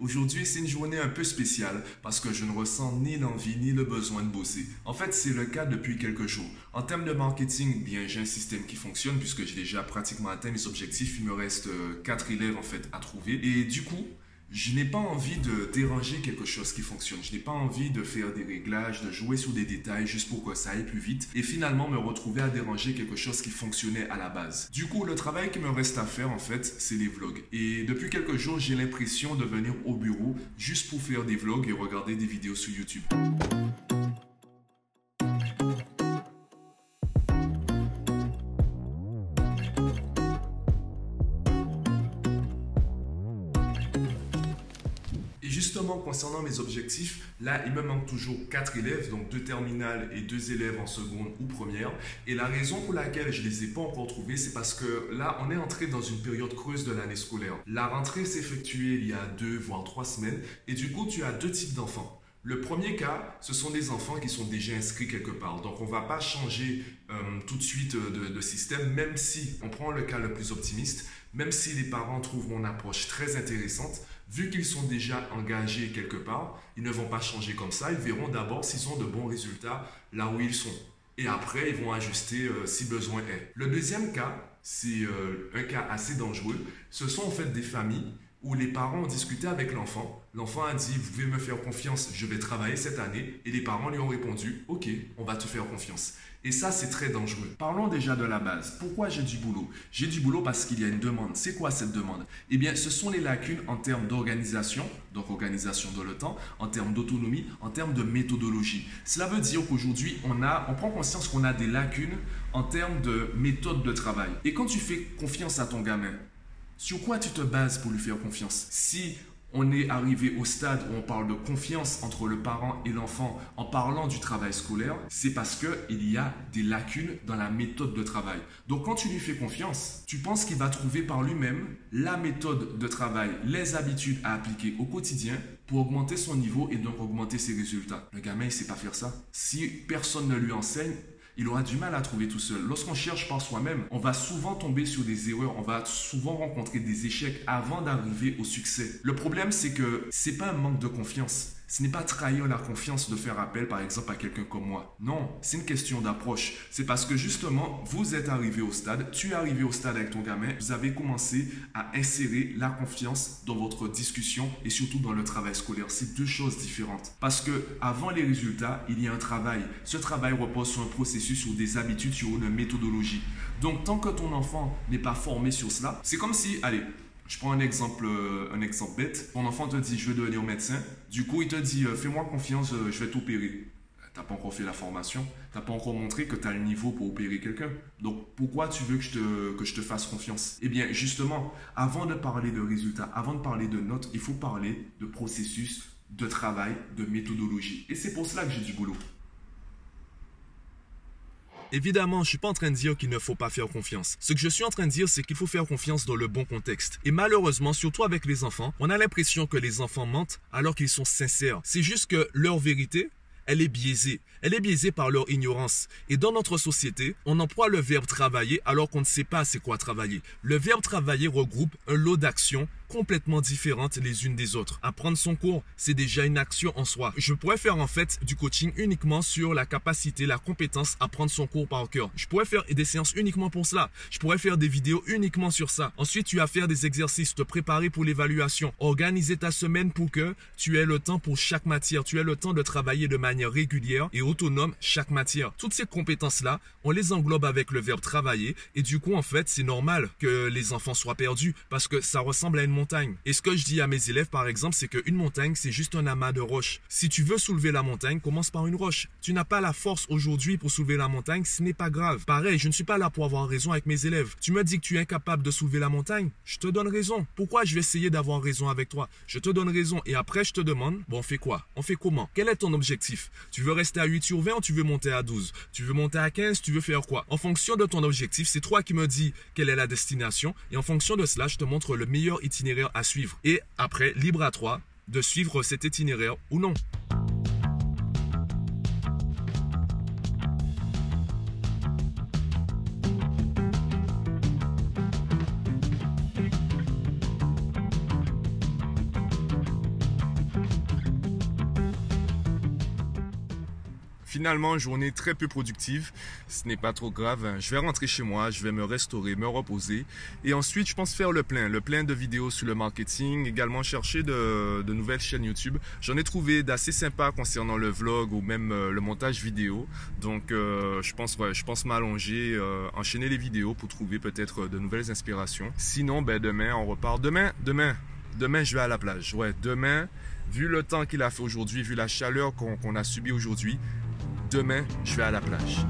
Aujourd'hui c'est une journée un peu spéciale parce que je ne ressens ni l'envie ni le besoin de bosser. En fait, c'est le cas depuis quelques jours. En termes de marketing, bien j'ai un système qui fonctionne puisque j'ai déjà pratiquement atteint mes objectifs. Il me reste 4 euh, élèves en fait à trouver. Et du coup, je n'ai pas envie de déranger quelque chose qui fonctionne. Je n'ai pas envie de faire des réglages, de jouer sur des détails juste pour que ça aille plus vite et finalement me retrouver à déranger quelque chose qui fonctionnait à la base. Du coup, le travail qui me reste à faire en fait, c'est les vlogs. Et depuis quelques jours, j'ai l'impression de venir au bureau juste pour faire des vlogs et regarder des vidéos sur YouTube. Justement, concernant mes objectifs, là, il me manque toujours 4 élèves, donc 2 terminales et 2 élèves en seconde ou première. Et la raison pour laquelle je ne les ai pas encore trouvés, c'est parce que là, on est entré dans une période creuse de l'année scolaire. La rentrée s'est effectuée il y a 2 voire 3 semaines, et du coup, tu as deux types d'enfants. Le premier cas, ce sont des enfants qui sont déjà inscrits quelque part. Donc, on ne va pas changer euh, tout de suite euh, de, système, même si, on prend le cas le plus optimiste, même si les parents trouvent mon approche très intéressante, vu qu'ils sont déjà engagés quelque part, ils ne vont pas changer comme ça. Ils verront d'abord s'ils ont de bons résultats là où ils sont. Et après, ils vont ajuster euh, si besoin est. Le deuxième cas, c'est un cas assez dangereux. Ce sont en fait des familles où les parents ont discuté avec l'enfant. L'enfant a dit, vous pouvez me faire confiance, je vais travailler cette année. Et les parents lui ont répondu, ok, on va te faire confiance. Et ça, c'est très dangereux. Parlons déjà de la base. Pourquoi j'ai du boulot? J'ai du boulot parce qu'il y a une demande. C'est quoi cette demande? Eh bien, ce sont les lacunes en termes d'organisation, donc organisation de le temps, en termes d'autonomie, en termes de méthodologie. Cela veut dire qu'aujourd'hui, on, on prend conscience qu'on a des lacunes en termes de méthode de travail. Et quand tu fais confiance à ton gamin, sur quoi tu te bases pour lui faire confiance? Si on est arrivé au stade où on parle de confiance entre le parent et l'enfant en parlant du travail scolaire, c'est parce qu'il y a des lacunes dans la méthode de travail. Donc quand tu lui fais confiance, tu penses qu'il va trouver par lui-même la méthode de travail, les habitudes à appliquer au quotidien pour augmenter son niveau et donc augmenter ses résultats. Le gamin, il sait pas faire ça. Si personne ne lui enseigne, il aura du mal à trouver tout seul. Lorsqu'on cherche par soi-même, on va souvent tomber sur des erreurs, on va souvent rencontrer des échecs avant d'arriver au succès. Le problème, c'est que c'est pas un manque de confiance ce n'est pas trahir la confiance de faire appel, par exemple, à quelqu'un comme moi. Non, c'est une question d'approche. C'est parce que justement, vous êtes arrivé au stade, tu es arrivé au stade avec ton gamin, vous avez commencé à insérer la confiance dans votre discussion et surtout dans le travail scolaire. C'est deux choses différentes. Parce que avant les résultats, il y a un travail. Ce travail repose sur un processus, sur des habitudes, sur une méthodologie. Donc, tant que ton enfant n'est pas formé sur cela, c'est comme si, allez, je prends un exemple, euh, un exemple bête. Ton enfant te dit je veux devenir médecin. Du coup, il te dit euh, fais-moi confiance, euh, je vais t'opérer. T'as pas encore fait la formation, t'as pas encore montré que tu as le niveau pour opérer quelqu'un. Donc pourquoi tu veux que je, te, que je te fasse confiance? Eh bien justement, avant de parler de résultats, avant de parler de notes, il faut parler de processus, de travail, de méthodologie. Et c'est pour cela que j'ai du boulot. Évidemment, je suis pas en train de dire qu'il ne faut pas faire confiance. Ce que je suis en train de dire, c'est qu'il faut faire confiance dans le bon contexte. Et malheureusement, surtout avec les enfants, on a l'impression que les enfants mentent alors qu'ils sont sincères. C'est juste que leur vérité, elle est biaisée. Elle est biaisée par leur ignorance. Et dans notre société, on emploie le verbe travailler alors qu'on ne sait pas c'est quoi travailler. Le verbe travailler regroupe un lot d'actions complètement différentes les unes des autres. Apprendre son cours, c'est déjà une action en soi. Je pourrais faire en fait du coaching uniquement sur la capacité, la compétence à prendre son cours par cœur. Je pourrais faire des séances uniquement pour cela. Je pourrais faire des vidéos uniquement sur ça. Ensuite, tu vas faire des exercices, te préparer pour l'évaluation, organiser ta semaine pour que tu aies le temps pour chaque matière, tu aies le temps de travailler de manière régulière et autonome chaque matière. Toutes ces compétences-là, on les englobe avec le verbe travailler et du coup, en fait, c'est normal que les enfants soient perdus parce que ça ressemble à une Et ce que je dis à mes élèves, par exemple, c'est qu'une montagne, c'est juste un amas de roches. Si tu veux soulever la montagne, commence par une roche. Tu n'as pas la force aujourd'hui pour soulever la montagne, ce n'est pas grave. Pareil, je ne suis pas là pour avoir raison avec mes élèves. Tu me dis que tu es incapable de soulever la montagne, je te donne raison. Pourquoi je vais essayer d'avoir raison avec toi? Je te donne raison et après je te demande, bon, on fait quoi? On fait comment? Quel est ton objectif? Tu veux rester à 8 sur 20 ou tu veux monter à 12 Tu veux monter à 15 Tu veux faire quoi? En fonction de ton objectif, c'est toi qui me dis quelle est la destination et en fonction de cela, je te montre le meilleur itinéraire à suivre. Et après, libre à toi de suivre cet itinéraire ou non. Finalement, journée très peu productive. Ce n'est pas trop grave. Je vais rentrer chez moi, je vais me restaurer, me reposer. Et ensuite, je pense faire le plein. Le plein de vidéos sur le marketing. Également chercher de, nouvelles chaînes YouTube. J'en ai trouvé d'assez sympas concernant le vlog ou même euh, le montage vidéo. Donc, euh, je pense, pense m'allonger, euh, enchaîner les vidéos pour trouver peut-être de nouvelles inspirations. Sinon, ben, demain, on repart. Demain, demain, demain, je vais à la plage. Ouais, demain, vu le temps qu'il a fait aujourd'hui, vu la chaleur qu'on a subi aujourd'hui, demain, je vais à la plage.